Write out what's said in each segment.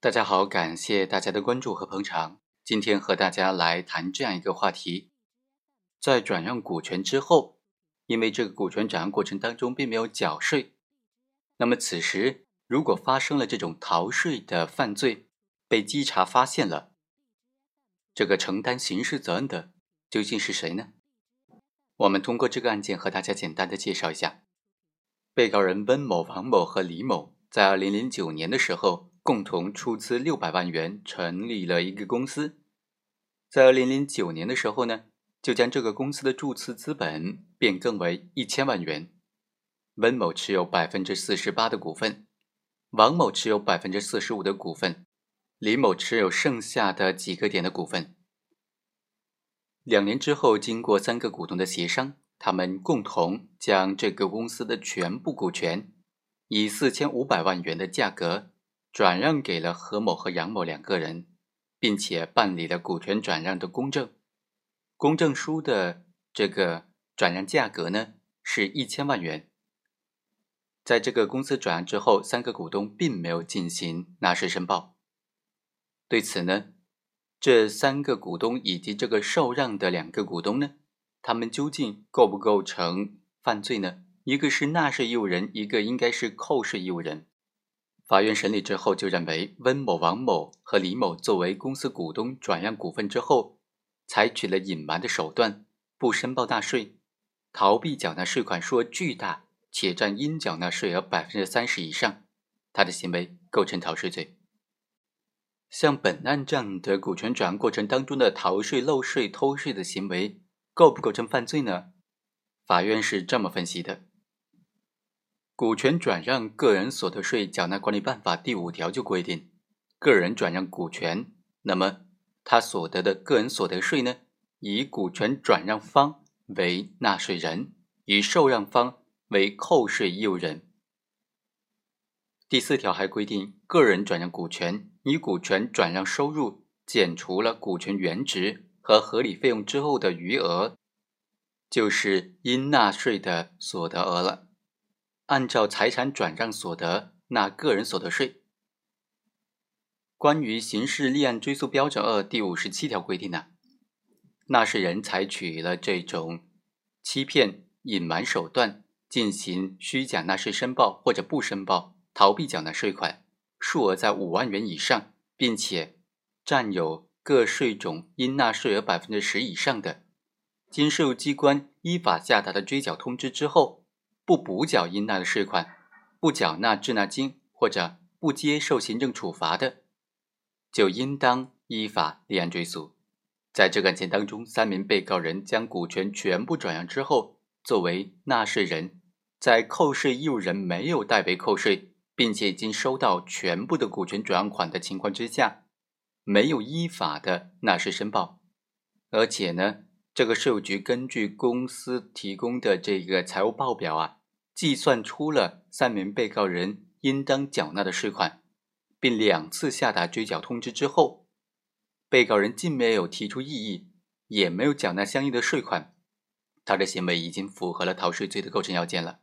大家好，感谢大家的关注和捧场。今天和大家来谈这样一个话题：在转让股权之后，因为这个股权转让过程当中并没有缴税，那么此时如果发生了这种逃税的犯罪，被稽查发现了，这个承担刑事责任的究竟是谁呢？我们通过这个案件和大家简单的介绍一下，被告人温某、王某和李某在二零零九年的时候。共同出资六百万元成立了一个公司，在二零零九年的时候呢，就将这个公司的注册资本变更为一千万元。温某持有百分之四十八的股份，王某持有百分之四十五的股份，李某持有剩下的几个点的股份。两年之后，经过三个股东的协商，他们共同将这个公司的全部股权以四千五百万元的价格。转让给了何某和杨某两个人，并且办理了股权转让的公证。公证书的这个转让价格呢是一千万元。在这个公司转让之后，三个股东并没有进行纳税申报。对此呢，这三个股东以及这个受让的两个股东呢，他们究竟构不构成犯罪呢？一个是纳税义务人，一个应该是扣税义务人。法院审理之后就认为，温某、王某和李某作为公司股东转让股份之后，采取了隐瞒的手段，不申报纳税，逃避缴纳税款数额巨大，且占应缴纳税额百分之三十以上，他的行为构成逃税罪。像本案这样的股权转让过程当中的逃税、漏税、偷税的行为，构不构成犯罪呢？法院是这么分析的。股权转让个人所得税缴纳管理办法第五条就规定，个人转让股权，那么他所得的个人所得税呢，以股权转让方为纳税人，以受让方为扣税义务人。第四条还规定，个人转让股权，以股权转让收入减除了股权原值和合理费用之后的余额，就是应纳税的所得额了。按照财产转让所得纳个人所得税。关于刑事立案追诉标准二第五十七条规定呢，纳税人采取了这种欺骗、隐瞒手段进行虚假纳税申报或者不申报、逃避缴纳税款，数额在五万元以上，并且占有各税种应纳税额百分之十以上的，经税务机关依法下达的追缴通知之后。不补缴应纳的税款，不缴纳滞纳金或者不接受行政处罚的，就应当依法立案追诉。在这个案件当中，三名被告人将股权全部转让之后，作为纳税人，在扣税义务人没有代为扣税，并且已经收到全部的股权转让款的情况之下，没有依法的纳税申报，而且呢，这个税务局根据公司提供的这个财务报表啊。计算出了三名被告人应当缴纳的税款，并两次下达追缴通知之后，被告人既没有提出异议，也没有缴纳相应的税款，他的行为已经符合了逃税罪的构成要件了。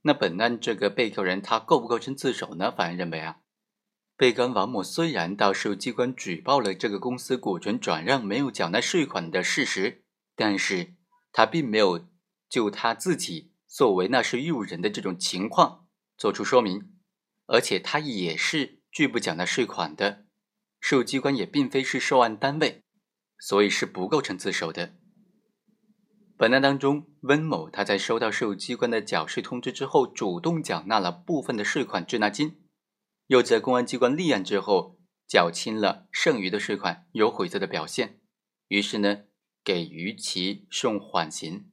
那本案这个被告人他构不构成自首呢？法院认为啊，被告王某虽然到税务机关举报了这个公司股权转让没有缴纳税款的事实，但是他并没有就他自己。作为纳税义务人的这种情况作出说明，而且他也是拒不缴纳税款的，税务机关也并非是受案单位，所以是不构成自首的。本案当中，温某他在收到税务机关的缴税通知之后，主动缴纳了部分的税款滞纳金，又在公安机关立案之后缴清了剩余的税款，有悔罪的表现，于是呢，给予其送缓刑。